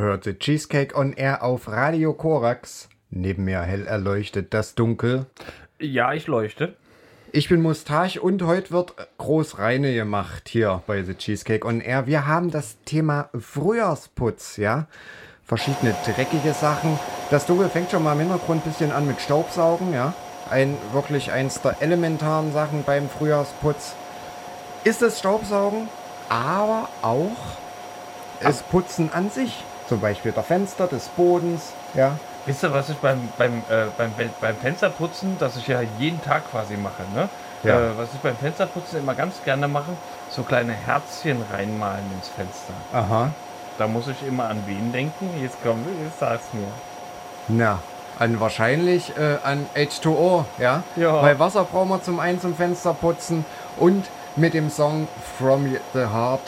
The Cheesecake on Air auf Radio Korax. Neben mir hell erleuchtet das Dunkel. Ja, ich leuchte. Ich bin Mustache und heute wird groß reine gemacht hier bei The Cheesecake on Air. Wir haben das Thema Frühjahrsputz, ja. Verschiedene dreckige Sachen. Das Dunkel fängt schon mal im Hintergrund ein bisschen an mit Staubsaugen, ja. Ein, wirklich eins der elementaren Sachen beim Frühjahrsputz ist das Staubsaugen, aber auch das Putzen an sich. Zum Beispiel der Fenster, des Bodens, ja. Wisst ihr, was ich beim, beim, äh, beim, beim Fensterputzen, das ich ja jeden Tag quasi mache, ne? Ja. Äh, was ich beim Fensterputzen immer ganz gerne mache, so kleine Herzchen reinmalen ins Fenster. Aha. Da muss ich immer an wen denken? Jetzt komm, jetzt sag's mir. Na, an wahrscheinlich äh, an H2O, ja? Ja. Weil Wasser brauchen wir zum einen zum Fenster putzen und mit dem Song From the Heart,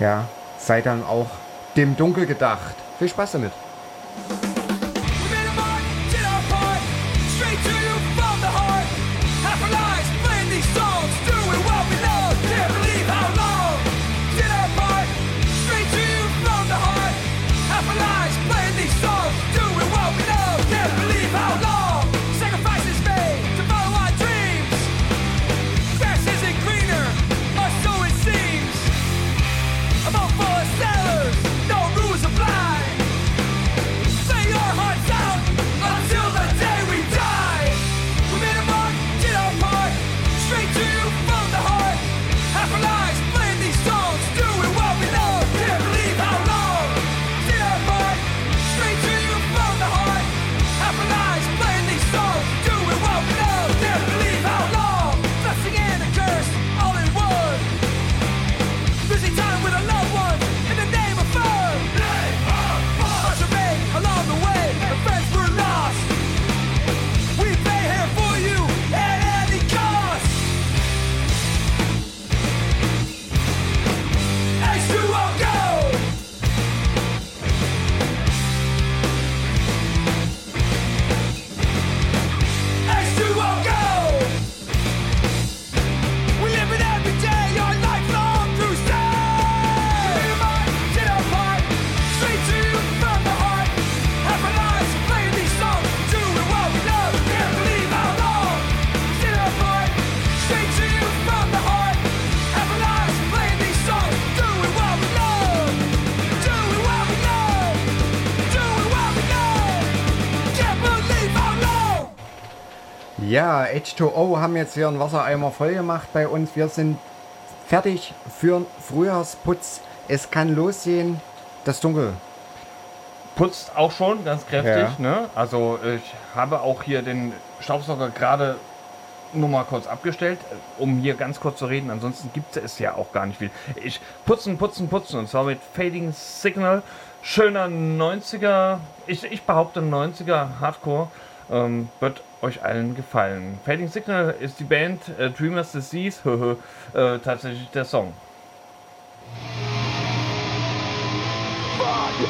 ja, sei dann auch dem Dunkel gedacht. Viel Spaß damit. Ja, H2O haben jetzt hier einen Wassereimer voll gemacht bei uns. Wir sind fertig für den Frühjahrsputz. Es kann losgehen. Das Dunkel. Putzt auch schon ganz kräftig. Ja. Ne? Also ich habe auch hier den Staubsauger gerade nur mal kurz abgestellt, um hier ganz kurz zu reden. Ansonsten gibt es ja auch gar nicht viel. Ich putzen, putzen, putzen. Und zwar mit Fading Signal. Schöner 90er, ich, ich behaupte 90er Hardcore. Ähm, wird euch allen gefallen. Fading Signal ist die Band, äh, Dreamers Disease, äh, tatsächlich der Song. Fuck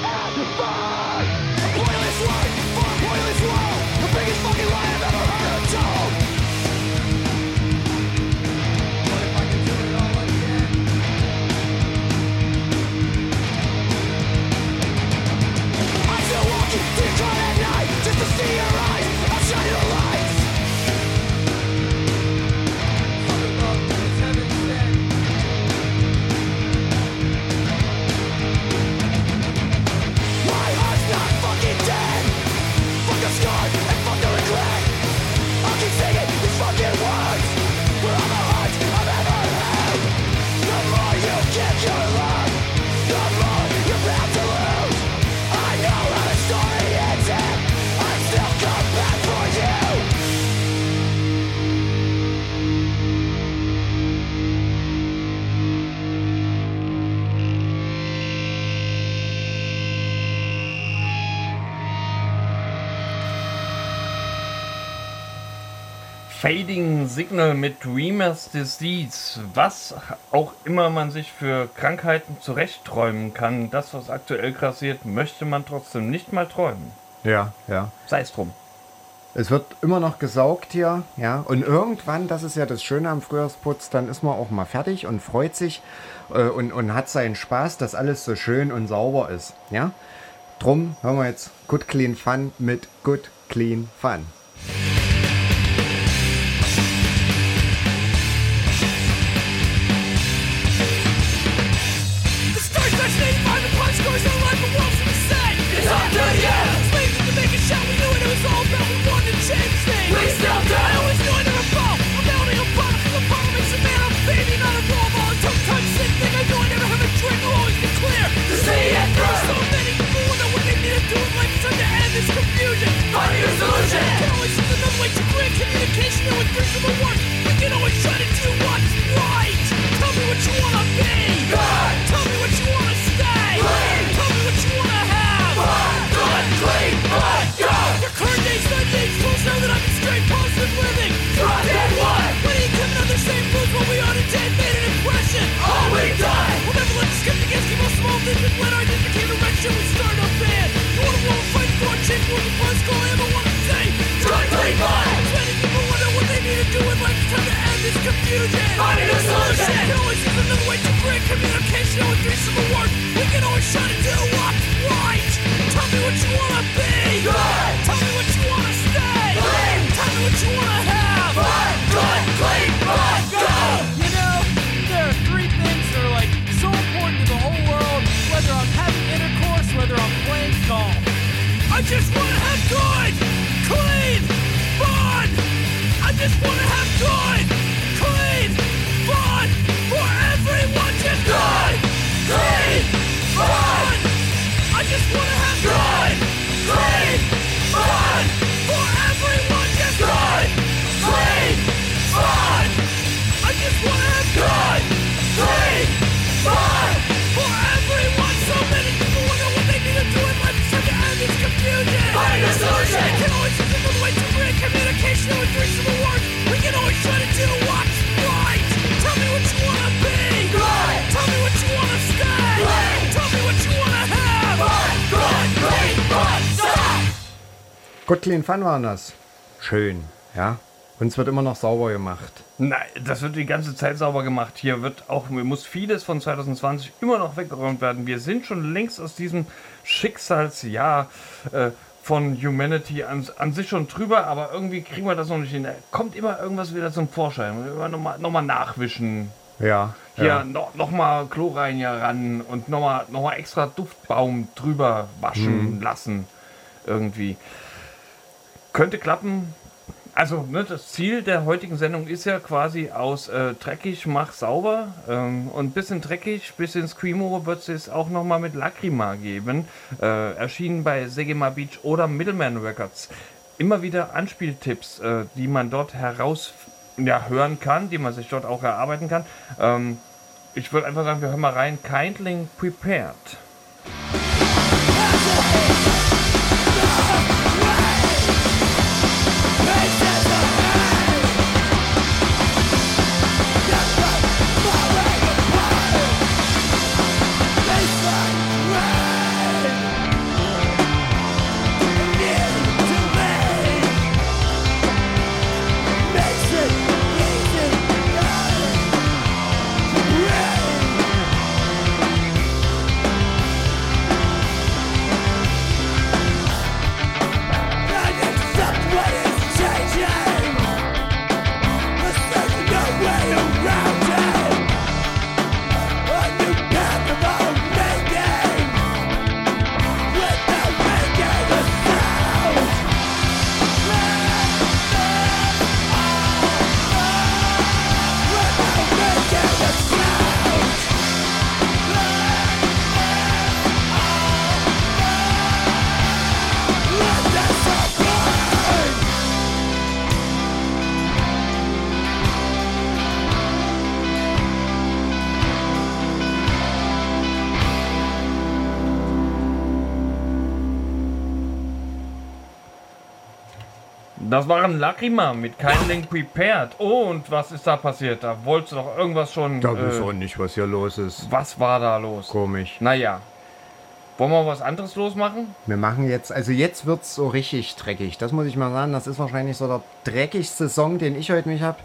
Fading Signal mit Dreamers Disease. Was auch immer man sich für Krankheiten zurechtträumen kann, das, was aktuell grassiert, möchte man trotzdem nicht mal träumen. Ja, ja. Sei es drum. Es wird immer noch gesaugt hier, ja. Und irgendwann, das ist ja das Schöne am Frühjahrsputz, dann ist man auch mal fertig und freut sich äh, und, und hat seinen Spaß, dass alles so schön und sauber ist, ja. Drum hören wir jetzt Good Clean Fun mit Good Clean Fun. Finding a solution. Use another way to communication words. We can always try to do what's right. Tell me what you wanna be. Good. Tell me what you wanna stay. Clean. Tell me what you wanna have. Good. Clean. You know, there are three things that are like so important to the whole world, whether I'm having intercourse, whether I'm playing golf. I just wanna have good, clean, fun. I just wanna have good, Good Clean Fun waren das. Schön, ja. Und es wird immer noch sauber gemacht. Nein, das wird die ganze Zeit sauber gemacht. Hier wird auch, muss vieles von 2020 immer noch weggeräumt werden. Wir sind schon längst aus diesem Schicksalsjahr äh, von Humanity an, an sich schon drüber, aber irgendwie kriegen wir das noch nicht hin. Da kommt immer irgendwas wieder zum Vorschein. Immer nochmal noch mal nachwischen. Ja. Hier ja. noch, noch mal Chlorreiniger ran und nochmal noch mal extra Duftbaum drüber waschen lassen. Irgendwie. Könnte klappen. Also, ne, das Ziel der heutigen Sendung ist ja quasi aus äh, dreckig, mach sauber. Ähm, und bisschen dreckig, bisschen Screamo wird es auch nochmal mit Lacrima geben. Äh, erschienen bei Segema Beach oder Middleman Records. Immer wieder Anspieltipps, äh, die man dort heraus ja, hören kann, die man sich dort auch erarbeiten kann. Ähm, ich würde einfach sagen, wir hören mal rein. Kindling Prepared. Waren Lacrima mit Kindling Prepared. Und was ist da passiert? Da wolltest du doch irgendwas schon. Da weiß äh, auch nicht, was hier los ist. was war da los? Komisch. Naja. Wollen wir was anderes losmachen? Wir machen jetzt, also jetzt wird es so richtig dreckig. Das muss ich mal sagen. Das ist wahrscheinlich so der dreckigste Song, den ich heute mich habe.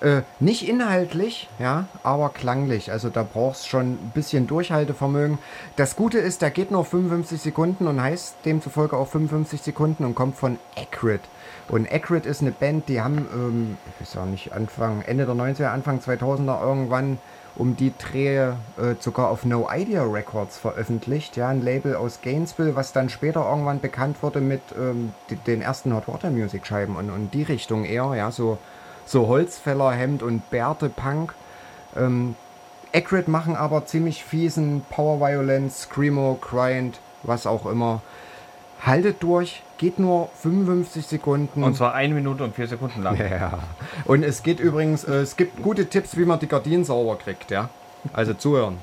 Äh, nicht inhaltlich, ja, aber klanglich. Also da brauchst schon ein bisschen Durchhaltevermögen. Das Gute ist, der geht nur 55 Sekunden und heißt demzufolge auch 55 Sekunden und kommt von Acrid. Und Acrid ist eine Band, die haben, ähm, ich weiß auch nicht, Anfang, Ende der 90er, Anfang 2000er irgendwann um die Drehe äh, sogar auf No Idea Records veröffentlicht. Ja, ein Label aus Gainesville, was dann später irgendwann bekannt wurde mit ähm, den ersten Hot Water Music Scheiben und, und die Richtung eher, ja, so, so Holzfällerhemd und Bärte Punk. Ähm, Acrid machen aber ziemlich fiesen Power Violence, Screamo, Grind, was auch immer. Haltet durch, geht nur 55 Sekunden. Und zwar eine Minute und vier Sekunden lang. Ja. Und es geht übrigens, äh, es gibt gute Tipps, wie man die Gardinen sauber kriegt, ja. Also zuhören.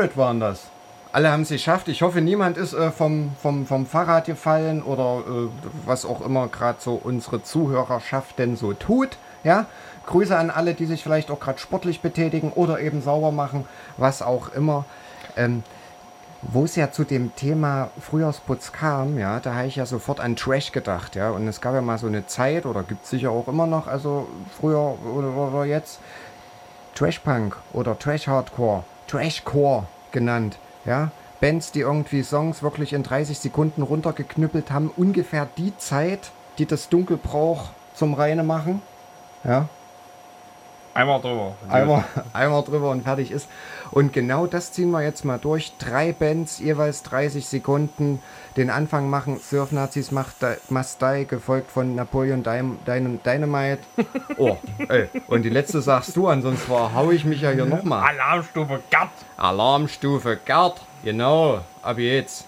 Acrid waren das. Alle haben es geschafft. Ich hoffe, niemand ist äh, vom, vom, vom Fahrrad gefallen oder äh, was auch immer gerade so unsere Zuhörerschaft denn so tut. Ja, Grüße an alle, die sich vielleicht auch gerade sportlich betätigen oder eben sauber machen, was auch immer. Ähm, wo es ja zu dem Thema Frühjahrsputz kam, ja, da habe ich ja sofort an Trash gedacht, ja. Und es gab ja mal so eine Zeit, oder gibt es sicher auch immer noch, also früher oder, oder jetzt, Trash-Punk oder Trash-Hardcore, Trashcore genannt, ja. Bands, die irgendwie Songs wirklich in 30 Sekunden runtergeknüppelt haben, ungefähr die Zeit, die das Dunkel braucht zum Reine machen, ja. Einmal drüber. Einmal, einmal drüber und fertig ist. Und genau das ziehen wir jetzt mal durch. Drei Bands, jeweils 30 Sekunden. Den Anfang machen Surf Nazis macht Di- Must Die, gefolgt von Napoleon Dym- Dyn- Dynamite. Oh, ey. Und die letzte sagst du, ansonsten hau ich mich ja hier nochmal. Alarmstufe Gott. Alarmstufe Gerd. Genau, ab jetzt.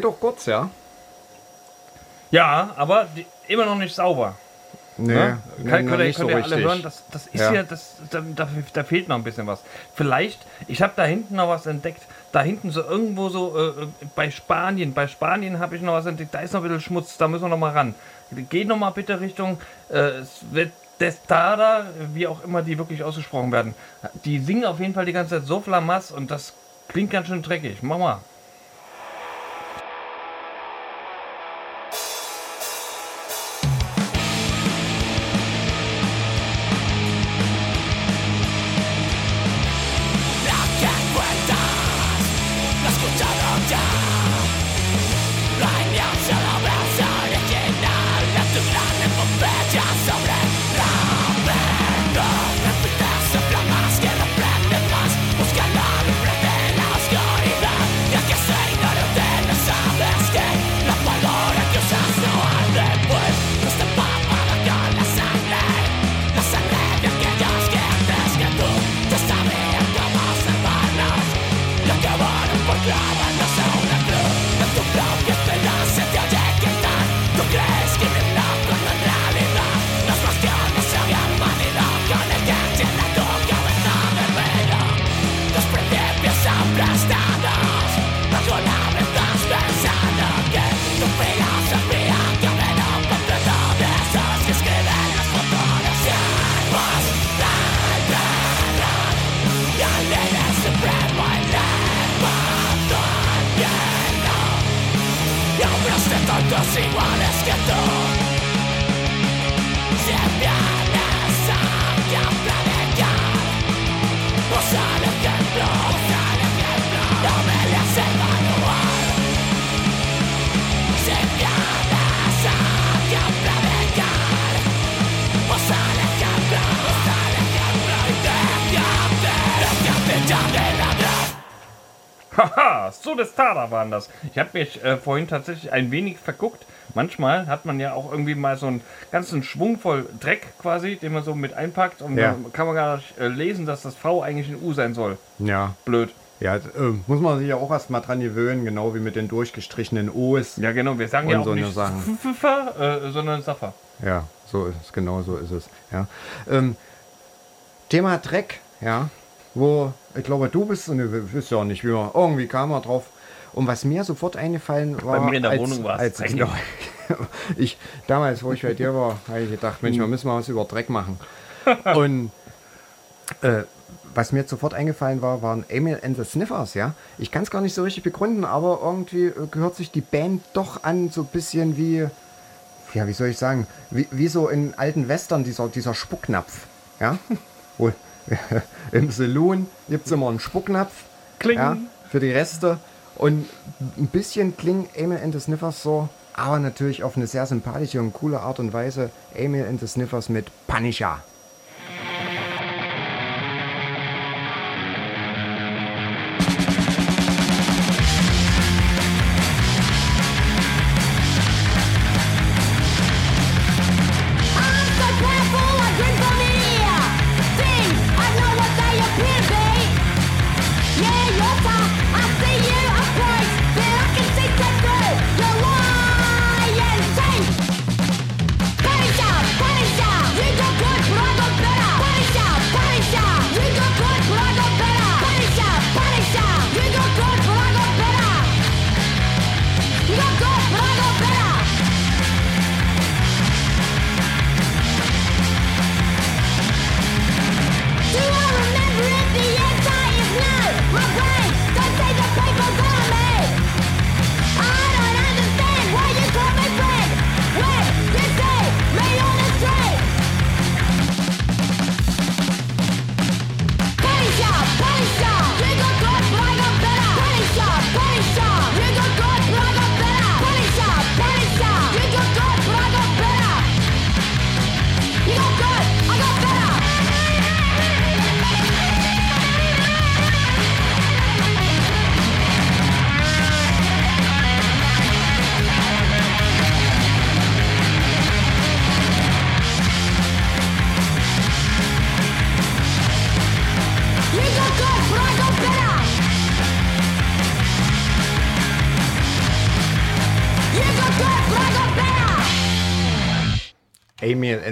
Geht auch kurz, ja? Ja, aber die, immer noch nicht sauber. Nee, Ne? nee, könnt ihr, nicht könnt so ihr alle richtig. hören, das, das ist Ja. ja, das, da, da, da fehlt noch ein bisschen was. Vielleicht, ich habe da hinten noch was entdeckt, da hinten so irgendwo so äh, bei Spanien, bei Spanien habe ich noch was entdeckt, da ist noch ein bisschen Schmutz, da müssen wir noch mal ran. Geht noch mal bitte Richtung äh, Destada, wie auch immer die wirklich ausgesprochen werden. Die singen auf jeden Fall die ganze Zeit so flamas und das klingt ganz schön dreckig. Mach mal. Haha, so das Tada waren das. Ich habe mich äh, vorhin tatsächlich ein wenig verguckt. Manchmal hat man ja auch irgendwie mal so einen ganzen Schwung voll Dreck quasi, den man so mit einpackt und Ja. dann kann man gar nicht äh, lesen, dass das V eigentlich ein U sein soll. Ja. Blöd. Ja, äh, muss man sich ja auch erst mal dran gewöhnen, genau wie mit den durchgestrichenen O's. Ja genau, wir sagen ja auch so eine nicht Sachen. Pfeffer, äh, sondern Saffer. Ja, so ist es, genau so ist es. Ja. Ähm, Thema Dreck, ja, wo ich glaube, du bist, und ich weiß ja auch nicht, wie man, irgendwie kam er drauf. Und was mir sofort eingefallen war, mir in der als, Wohnung war es genau, ich damals, wo ich bei dir war, habe ich gedacht, Mensch, wir müssen mal was über Dreck machen. Und äh, was mir sofort eingefallen war, waren Emil and the Sniffers, ja. Ich kann es gar nicht so richtig begründen, aber irgendwie äh, gehört sich die Band doch an, so ein bisschen wie, ja, wie soll ich sagen, wie, wie so in alten Western, dieser, dieser Spucknapf, ja. Wo, Im Saloon gibt es immer einen Spucknapf, Kling. ja, für die Reste. Und ein bisschen klingen Emil and the Sniffers so, aber natürlich auf eine sehr sympathische und coole Art und Weise. Emil and the Sniffers mit Punisher.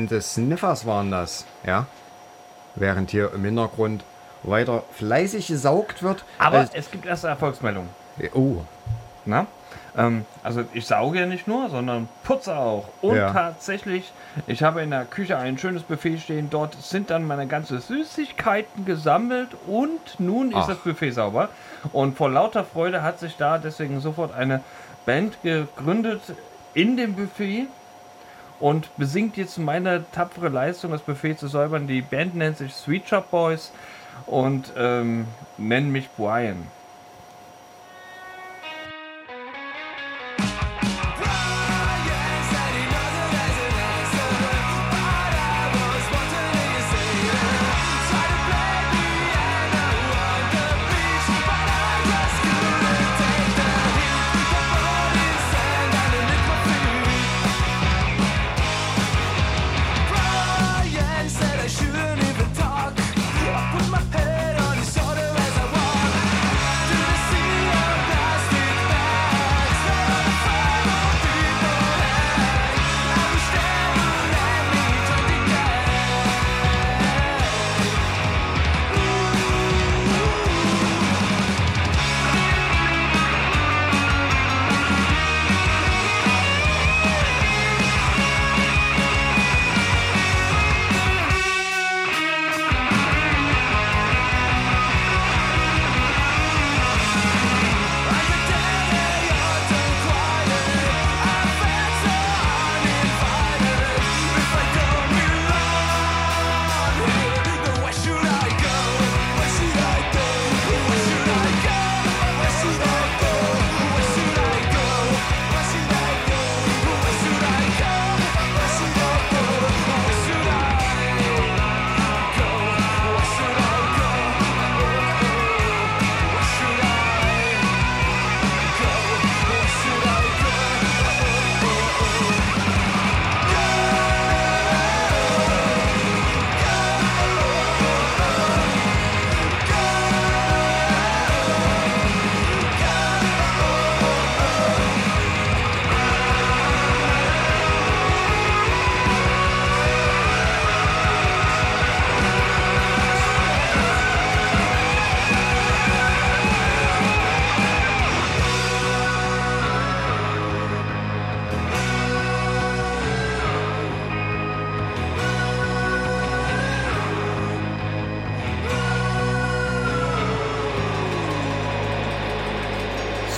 The Sniffers waren das, ja. Während hier im Hintergrund weiter fleißig gesaugt wird. Aber Äh, es gibt erste Erfolgsmeldungen. oh, Na? Ähm, also ich sauge ja nicht nur, sondern putze auch. Und Ja. tatsächlich, ich habe in der Küche ein schönes Buffet stehen. Dort sind dann meine ganzen Süßigkeiten gesammelt und nun ist Ach. das Buffet sauber. Und vor lauter Freude hat sich da deswegen sofort eine Band gegründet in dem Buffet und besingt jetzt meine tapfere Leistung, das Buffet zu säubern. Die Band nennt sich Sweet Shop Boys und ähm, nennen mich Brian. Brian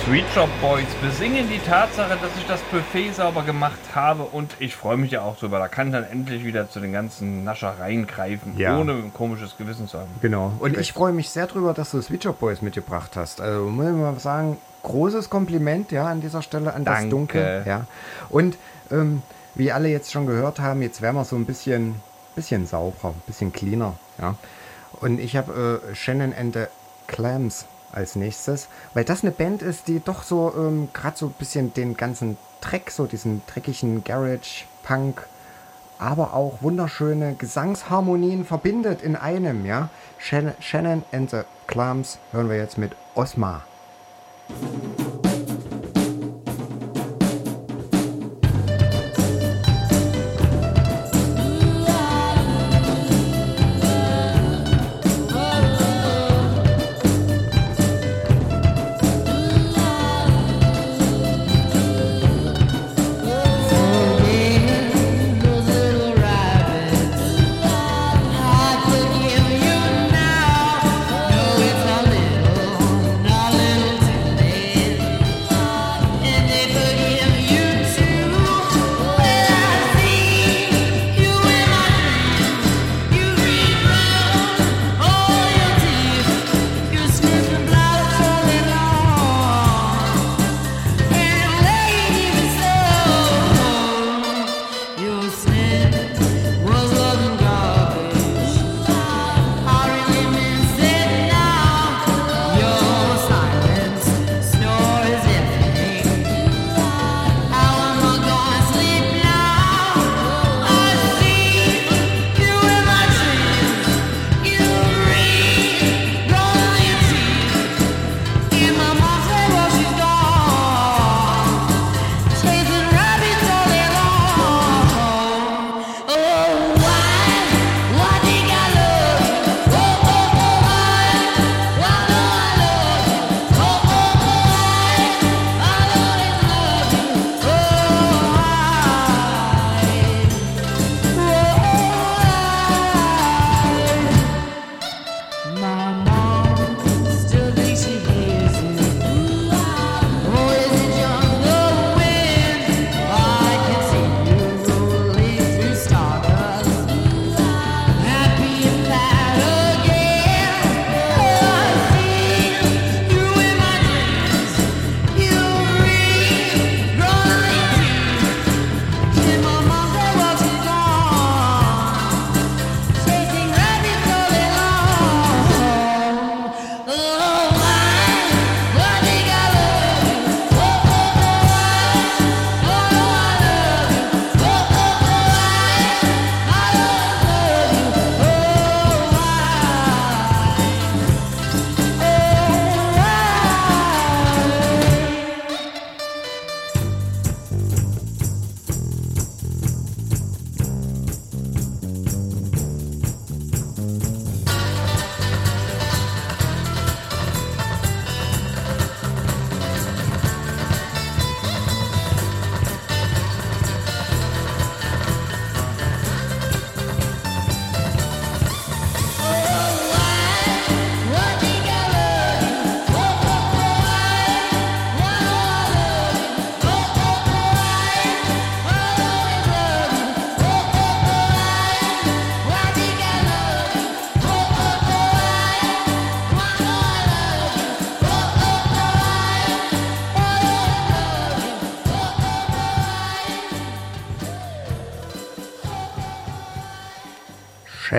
Sweet Shop Boys besingen die Tatsache, dass ich das Buffet sauber gemacht habe und ich freue mich ja auch drüber. Da kann ich dann endlich wieder zu den ganzen Naschereien greifen, Ja. ohne ein komisches Gewissen zu haben. genau. Und ich freue mich sehr drüber, dass du Switch Up Boys mitgebracht hast. Also muss ich mal sagen, großes Kompliment, ja, an dieser Stelle an das Danke. Dunkel. Ja. Und ähm, wie alle jetzt schon gehört haben, jetzt werden wir so ein bisschen, bisschen sauberer, ein bisschen cleaner, ja. Und ich habe äh, Shannon and the Clams als nächstes, weil das eine Band ist, die doch so ähm, gerade so ein bisschen den ganzen Dreck, so diesen dreckigen Garage, Punk, aber auch wunderschöne Gesangsharmonien verbindet in einem, ja. Shannon, and the Clams hören wir jetzt mit Osma.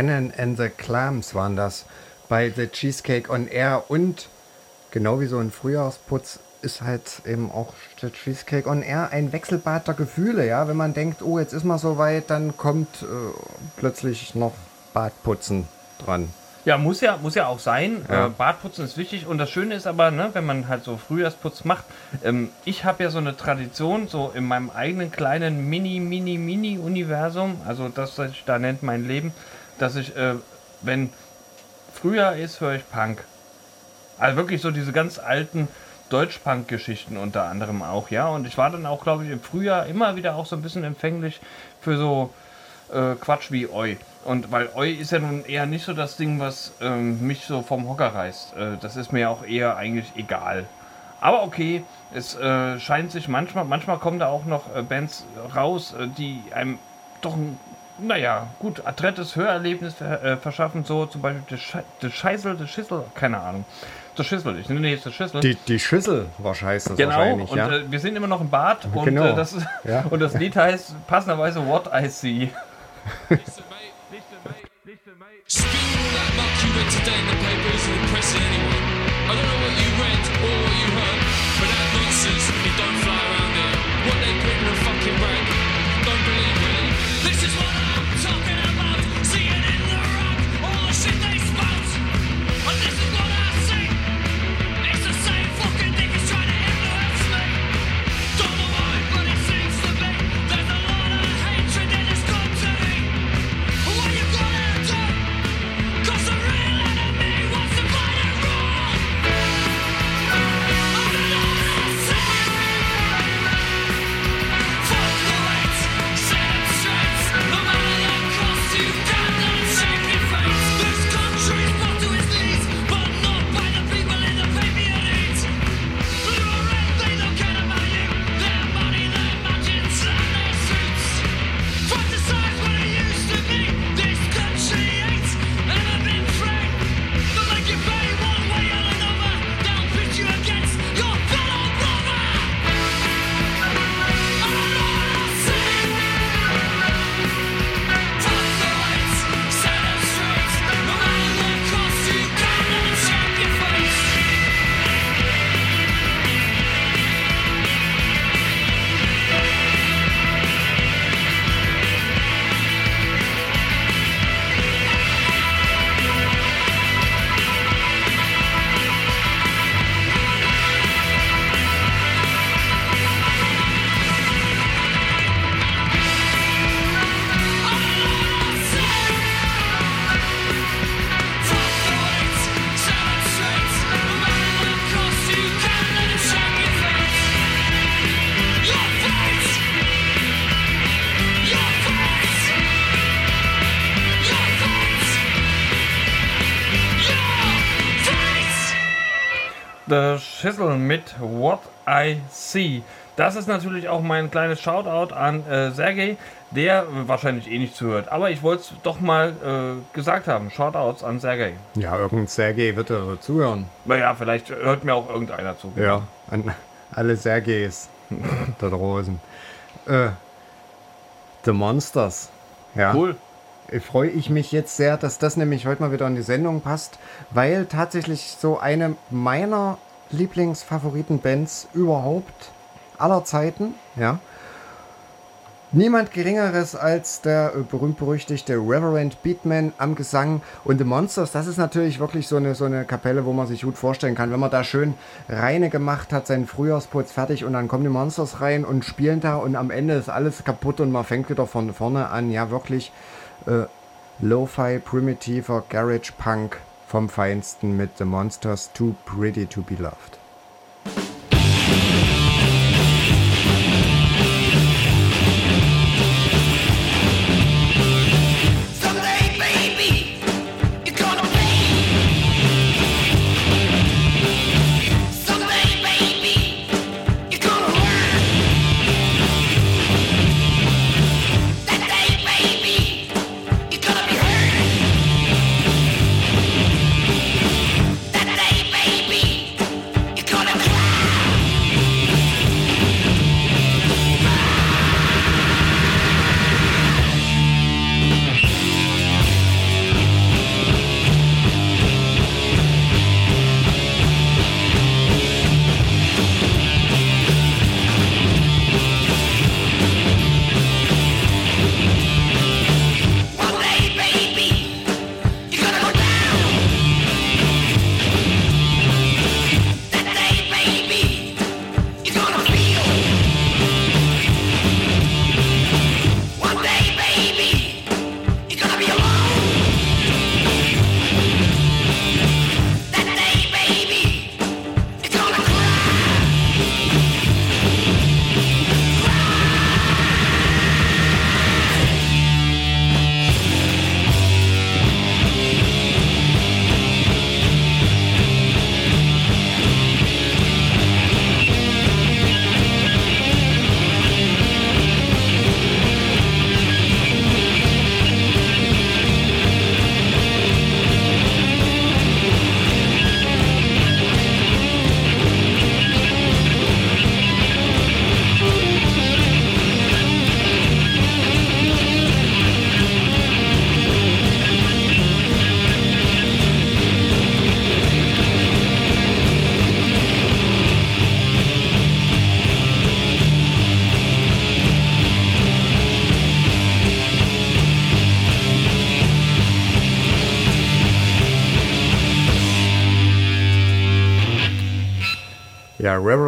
Shannon and the Clams waren das bei The Cheesecake on Air und genau wie so ein Frühjahrsputz ist halt eben auch The Cheesecake on Air ein Wechselbad der Gefühle, ja. Wenn man denkt, oh, jetzt ist man soweit, dann kommt äh, plötzlich noch Badputzen dran. Ja, muss ja, muss ja auch sein. Ja. Äh, Badputzen ist wichtig. Und das Schöne ist aber, ne, wenn man halt so Frühjahrsputz macht, ähm, ich habe ja so eine Tradition, so in meinem eigenen kleinen Mini, Mini, Mini-Universum, also das, was ich da nennt mein Leben, dass ich, äh, wenn Frühjahr ist, höre ich Punk. Also wirklich so diese ganz alten Deutsch-Punk-Geschichten unter anderem auch, ja. Und ich war dann auch, glaube ich, im Frühjahr immer wieder auch so ein bisschen empfänglich für so äh, Quatsch wie Oi. Und weil Oi ist ja nun eher nicht so das Ding, was ähm, mich so vom Hocker reißt. Äh, das ist mir auch eher eigentlich egal. Aber okay, es äh, scheint sich manchmal, manchmal kommen da auch noch äh, Bands raus, äh, die einem doch ein, naja, gut, adrettes Hörerlebnis äh, verschaffen, so zum Beispiel The Scheißel, The Schissel, keine Ahnung. The Schissel, ich nenne jetzt The Schissel. Die, die Schüssel war scheiße Genau, wahrscheinlich, und ja. äh, wir sind immer noch im Bad und, Genau, äh, das, ja. und das Lied heißt passenderweise What I See. Spill all that muck you read today in the paper isn't impressing anyone. I don't know what you read or The Schissel mit What I See. Das ist natürlich auch mein kleines Shoutout an äh, Sergej, der wahrscheinlich eh nicht zuhört. Aber ich wollte es doch mal äh, gesagt haben. Shoutouts an Sergej. Ja, irgendein Sergei wird er zuhören. Naja, vielleicht hört mir auch irgendeiner zu. Ja, an alle Sergeis da draußen. Äh, The Monsters. Ja. Cool. Freue ich mich jetzt sehr, dass das nämlich heute mal wieder in die Sendung passt, weil tatsächlich so eine meiner Lieblingsfavoriten-Bands überhaupt aller Zeiten, ja. Niemand Geringeres als der berühmt-berüchtigte Reverend Beatman am Gesang und The Monsters. Das ist natürlich wirklich so eine, so eine Kapelle, wo man sich gut vorstellen kann. Wenn man da schön reine gemacht hat, seinen Frühjahrsputz fertig und dann kommen die Monsters rein und spielen da und am Ende ist alles kaputt und man fängt wieder von vorne an. Ja, wirklich äh, Lo-Fi, primitiver Garage Punk vom Feinsten mit The Monsters Too Pretty to Be Loved.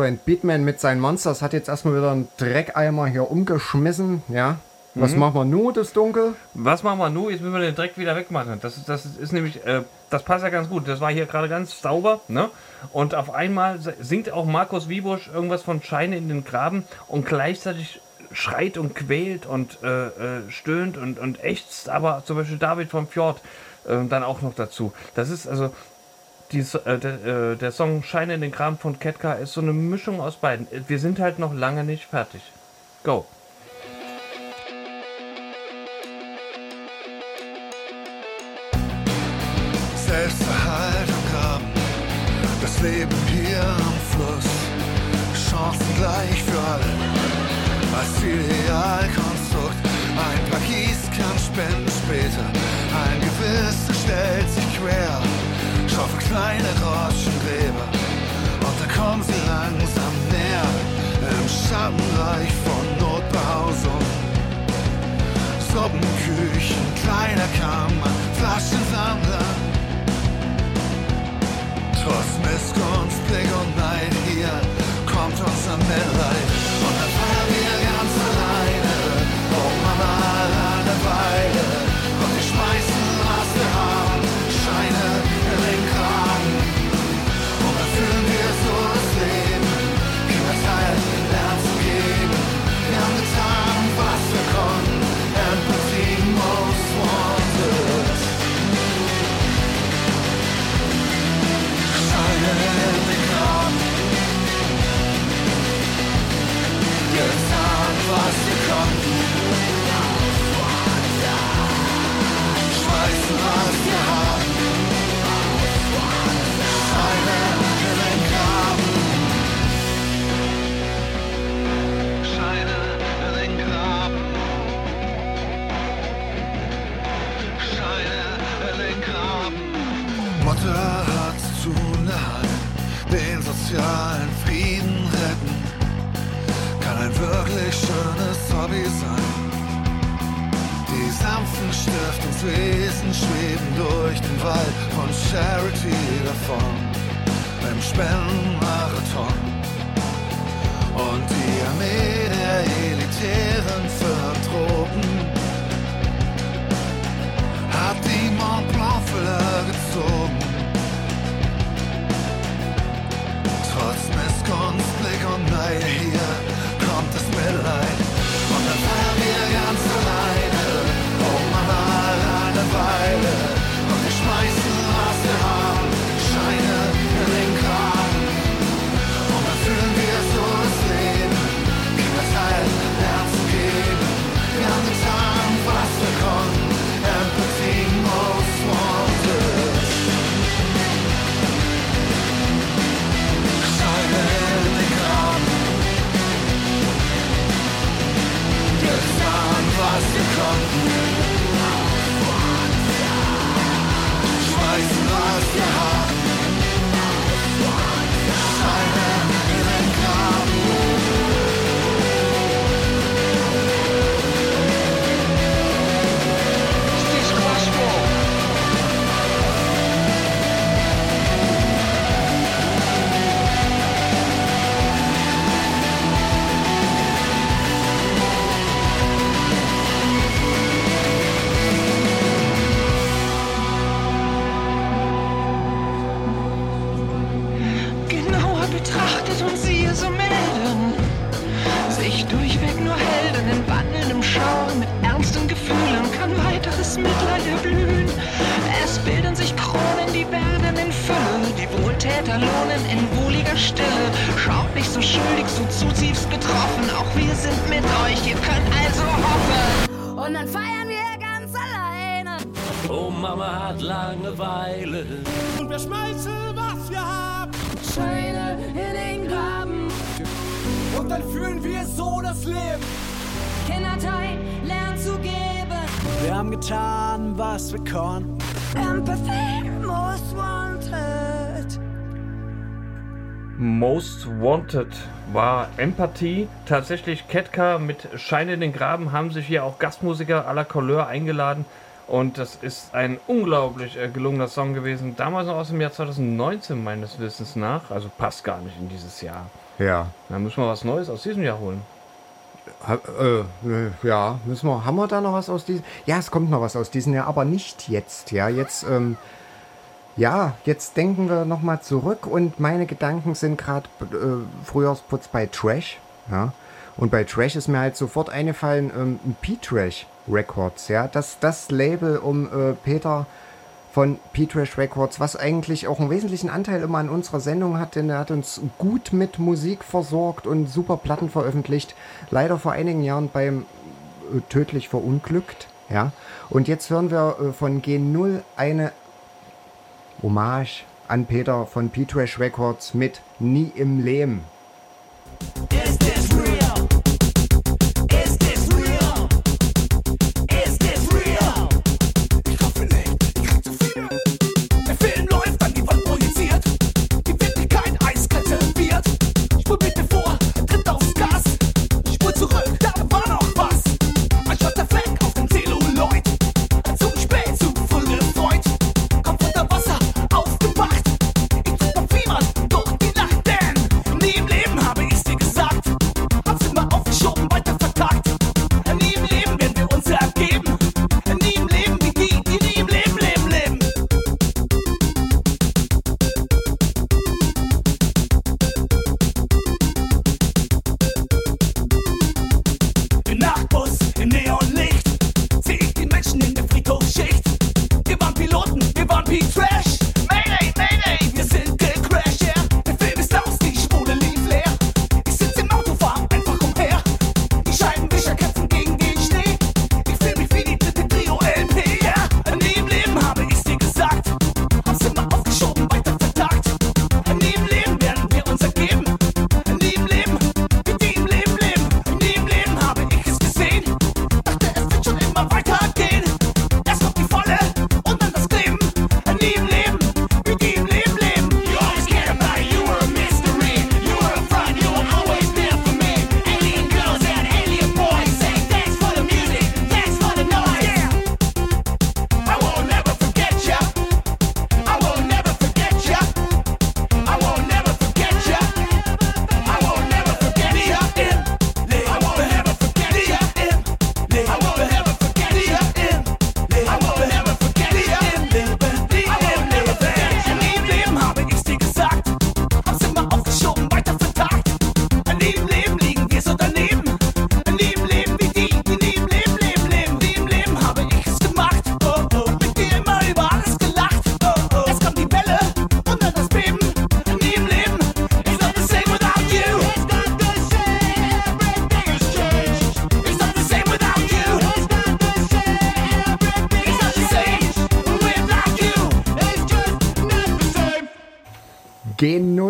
Reverend Beatman mit seinen Monsters hat jetzt erstmal wieder einen Dreckeimer hier umgeschmissen, ja. Was machen wir nun, das Dunkel? Was machen wir nun? Jetzt müssen wir den Dreck wieder wegmachen. Das ist, das ist nämlich, äh, das passt ja ganz gut. Das war hier gerade ganz sauber, ne? Und auf einmal singt auch Markus Wiebusch irgendwas von Scheine in den Graben und gleichzeitig schreit und quält und äh, äh, stöhnt und, und ächzt, aber zum Beispiel David vom Fjord äh, dann auch noch dazu. Das ist also dies, äh, der, äh, der Song Scheine in den Graben von Ketka ist so eine Mischung aus beiden. Wir sind halt noch lange nicht fertig. Go. Selbsterhalt am Graben, das Leben hier am Fluss, Chancen gleich für alle, als Idealkonstrukt. Ein paar Gießkannen spenden später, ein Gewissen stellt sich quer, kleine Groschengräber und da kommen sie langsam näher, im Schattenreich von Notbehausung. Suppenküchen, kleiner Kammer, Flaschensammler. Trotz Missgunst, Blick und Neid hier kommt unser Mitleid. Hobby sein. Die sanften Stiftungswesen schweben durch den Wald von Charity davon. Beim Spendenmarathon. Langeweile. Und wir schmeißen, was wir haben. Scheine in den Graben. Und dann fühlen wir so das Leben. Kinderteil lernen zu geben. Wir haben getan, was wir konnten. Empathy most wanted. Most Wanted war Empathie. Tatsächlich Ketka mit Schein in den Graben haben sich hier auch Gastmusiker à la Couleur eingeladen Und das ist ein unglaublich äh, gelungener Song gewesen. Damals noch aus dem Jahr 2019 meines Wissens nach. Also passt gar nicht in dieses Jahr. Ja. Da müssen wir was Neues aus diesem Jahr holen. Ha, äh, ja, müssen wir, haben wir da noch was aus diesem? Ja, es kommt noch was aus diesem Jahr, aber nicht jetzt. Ja, jetzt, ähm, ja, jetzt denken wir noch mal zurück und meine Gedanken sind gerade äh, Frühjahrsputz bei Trash. Ja, und bei Trash ist mir halt sofort eingefallen, ähm, P-Trash Records. Ja, das, das Label um äh, Peter von P-Trash Records, was eigentlich auch einen wesentlichen Anteil immer an unserer Sendung hat, denn er hat uns gut mit Musik versorgt und super Platten veröffentlicht. Leider vor einigen Jahren beim äh, tödlich verunglückt. Ja, und jetzt hören wir äh, von G0 eine Hommage an Peter von P-Trash Records mit Nie im Leben. Is this real?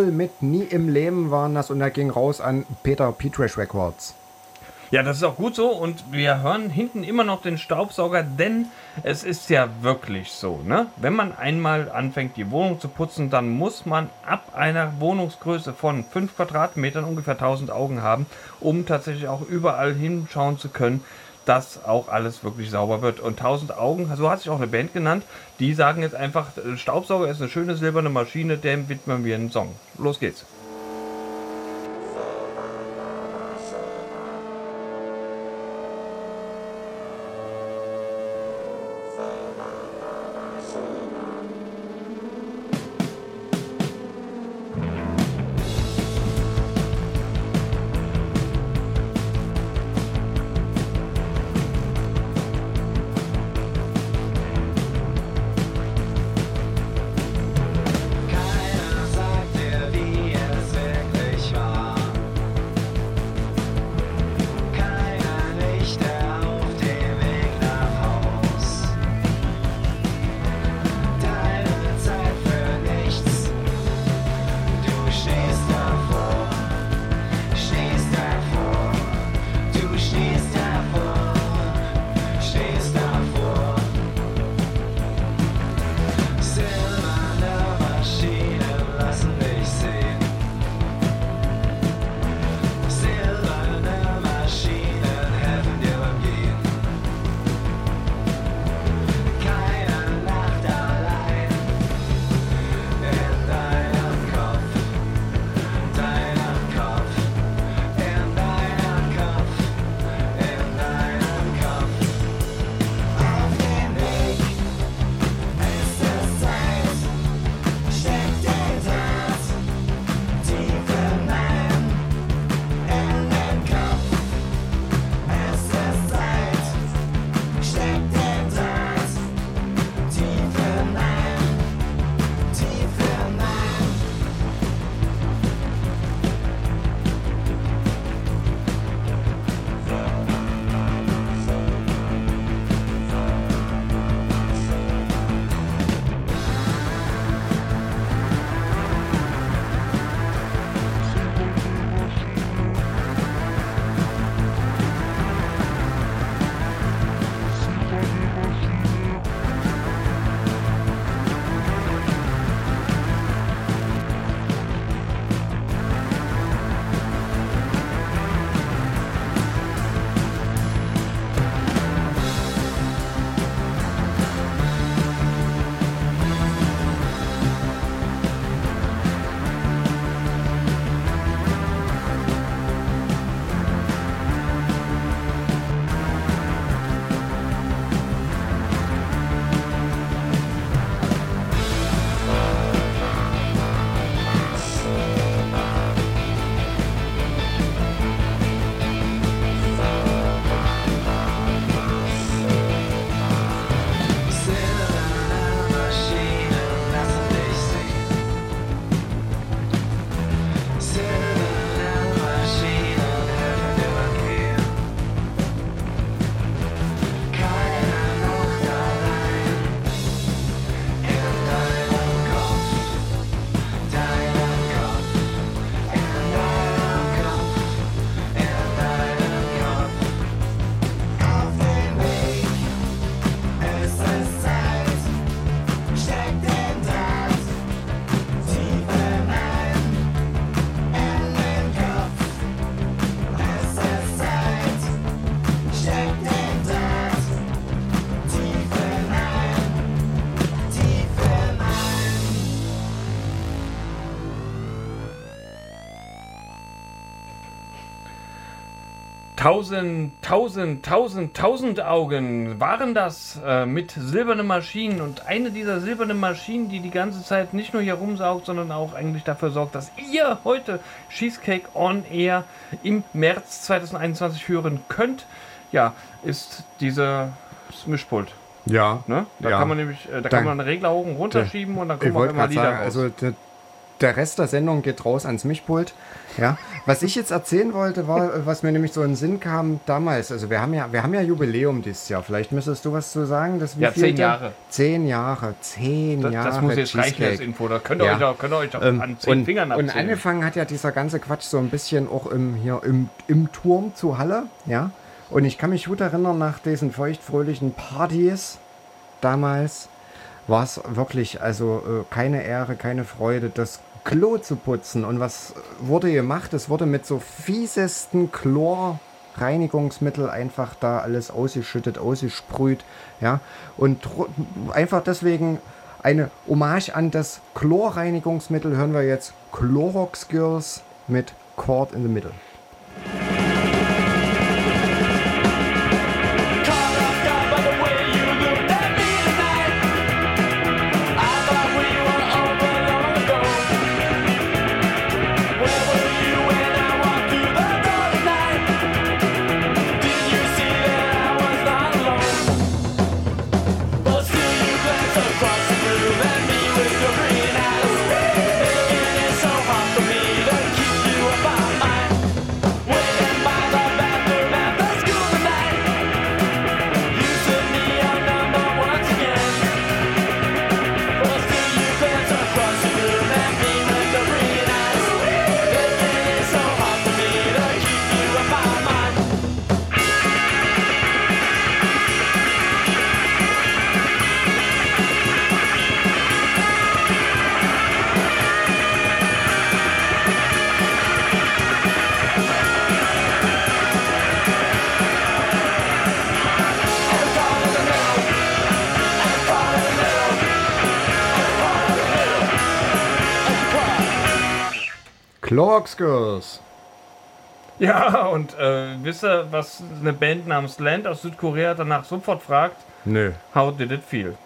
G0 mit Nie im Leben waren das und er ging raus an Peter P-Trash Records. Ja, das ist auch gut so und wir hören hinten immer noch den Staubsauger, denn es ist ja wirklich so, ne? Wenn man einmal anfängt, die Wohnung zu putzen, dann muss man ab einer Wohnungsgröße von 5 Quadratmetern ungefähr 1000 Augen haben, um tatsächlich auch überall hinschauen zu können, dass auch alles wirklich sauber wird. Und 1000 Augen, so hat sich auch eine Band genannt, die sagen jetzt einfach, Staubsauger ist eine schöne silberne Maschine, dem widmen wir einen Song. Los geht's. Tausend, tausend, tausend, tausend Augen waren das äh, mit silbernen Maschinen und eine dieser silbernen Maschinen, die die ganze Zeit nicht nur hier rumsaugt, sondern auch eigentlich dafür sorgt, dass ihr heute Cheesecake on Air im März 2021 hören könnt, ja, ist dieses Mischpult. Ja. Ne? Da ja. kann man nämlich, äh, da Da- kann man einen Regler hoch und runter schieben und dann kommen auch immer Lieder sagen, raus. also der, Rest der Sendung geht raus ans Mischpult. Ja. Was ich jetzt erzählen wollte, war, was mir nämlich so in den Sinn kam damals. Also wir haben ja, wir haben ja Jubiläum dieses Jahr. Vielleicht müsstest du was zu sagen. Das Ja, zehn Jahre. Zehn Jahre. Zehn das, Jahre. das muss jetzt reichen als Info. Da könnt ihr Ja. euch, auch- könnt ihr euch auch Ähm, an zehn und, Fingern und abzählen. angefangen hat ja dieser ganze Quatsch so ein bisschen auch im, hier im, im Turm zu Halle, ja. Und ich kann mich gut erinnern, nach diesen feuchtfröhlichen Partys damals war es wirklich, also äh, keine Ehre, keine Freude, das Klo zu putzen. Und was wurde gemacht? Es wurde mit so fiesesten Chlorreinigungsmittel einfach da alles ausgeschüttet, ausgesprüht, ja. Und einfach deswegen eine Hommage an das Chlorreinigungsmittel hören wir jetzt Clorox Girls mit Cord in the Middle. Girls. Ja, und äh, wisst ihr, was eine Band namens Land aus Südkorea danach sofort fragt? Nö. How did it feel?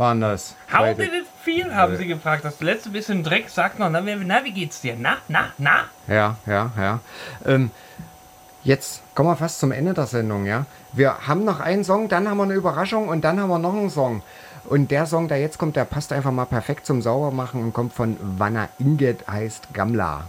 Waren das. How did it feel, haben sie gefragt. Das letzte bisschen Dreck sagt noch, na, na wie geht's dir? Na, na, na? Ja, ja, ja. Ähm, jetzt kommen wir fast zum Ende der Sendung, ja. Wir haben noch einen Song, dann haben wir eine Überraschung und dann haben wir noch einen Song. Und der Song, der jetzt kommt, der passt einfach mal perfekt zum Saubermachen und kommt von Vanna Inget, heißt Gamla.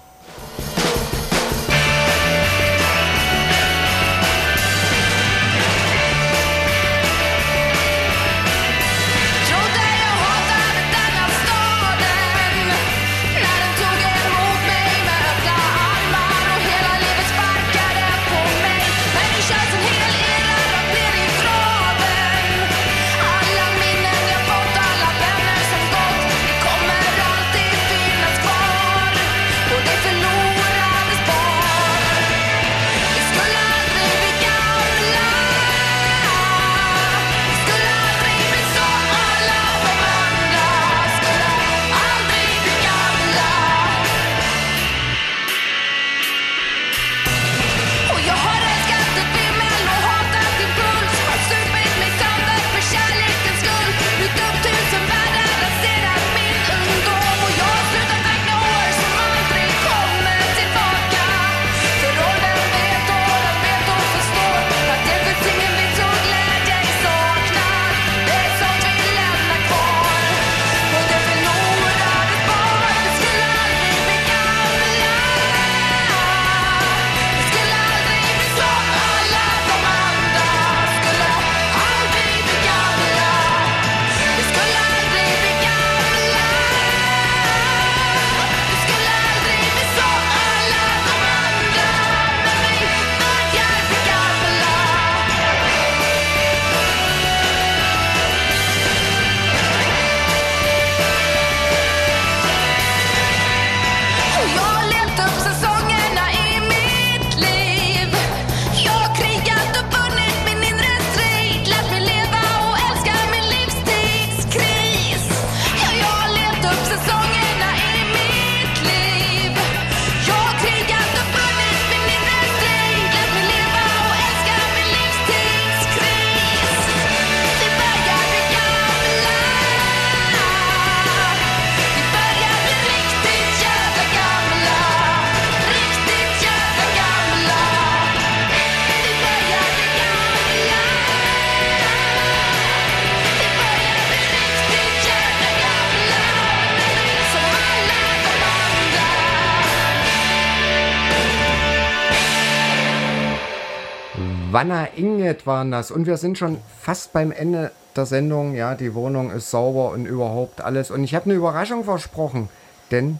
Wanna Inget waren das. Und wir sind schon fast beim Ende der Sendung. Ja, die Wohnung ist sauber und überhaupt alles. Und ich habe eine Überraschung versprochen, denn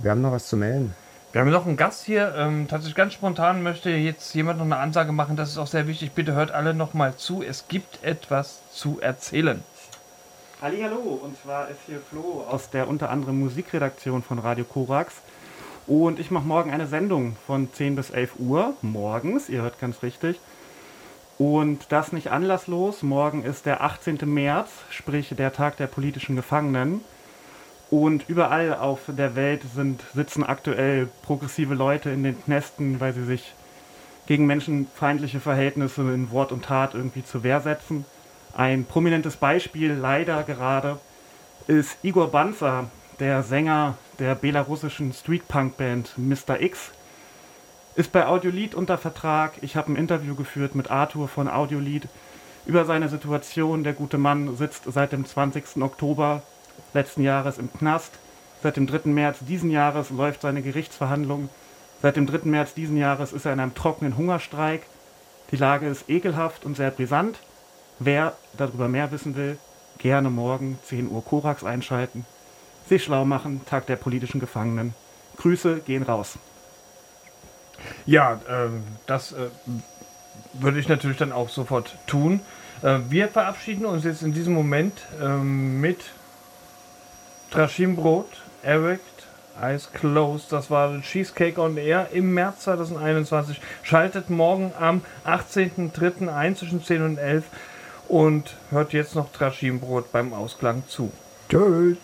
wir haben noch was zu melden. Wir haben noch einen Gast hier. Ähm, tatsächlich ganz spontan möchte jetzt jemand noch eine Ansage machen. Das ist auch sehr wichtig. Bitte hört alle noch mal zu. Es gibt etwas zu erzählen. Hallo, und zwar ist hier Flo aus der unter anderem Musikredaktion von Radio Korax. Und ich mache morgen eine Sendung von 10 bis 11 Uhr morgens, ihr hört ganz richtig. Und das nicht anlasslos. Morgen ist der 18. März, sprich der Tag der politischen Gefangenen. Und überall auf der Welt sind, sitzen aktuell progressive Leute in den Knästen, weil sie sich gegen menschenfeindliche Verhältnisse in Wort und Tat irgendwie zur Wehr setzen. Ein prominentes Beispiel leider gerade ist Igor Banzer, der Sänger der belarussischen Streetpunk-Band Mr. X. Ist bei Audiolied unter Vertrag. Ich habe ein Interview geführt mit Arthur von Audiolied über seine Situation. Der gute Mann sitzt seit dem 20. Oktober letzten Jahres im Knast. Seit dem 3. März diesen Jahres läuft seine Gerichtsverhandlung. Seit dem 3. März diesen Jahres ist er in einem trockenen Hungerstreik. Die Lage ist ekelhaft und sehr brisant. Wer darüber mehr wissen will, gerne morgen 10 Uhr Korax einschalten. Sich schlau machen, Tag der politischen Gefangenen. Grüße gehen raus. Ja, ähm, das äh, würde ich natürlich dann auch sofort tun. Äh, wir verabschieden uns jetzt in diesem Moment ähm, mit Trashimbrot, Erect, Eyes Closed. Das war Cheesecake on Air im März 2021. Schaltet morgen am 18.03. ein zwischen 10 und 11 und hört jetzt noch Trashimbrot beim Ausklang zu. Tschüss.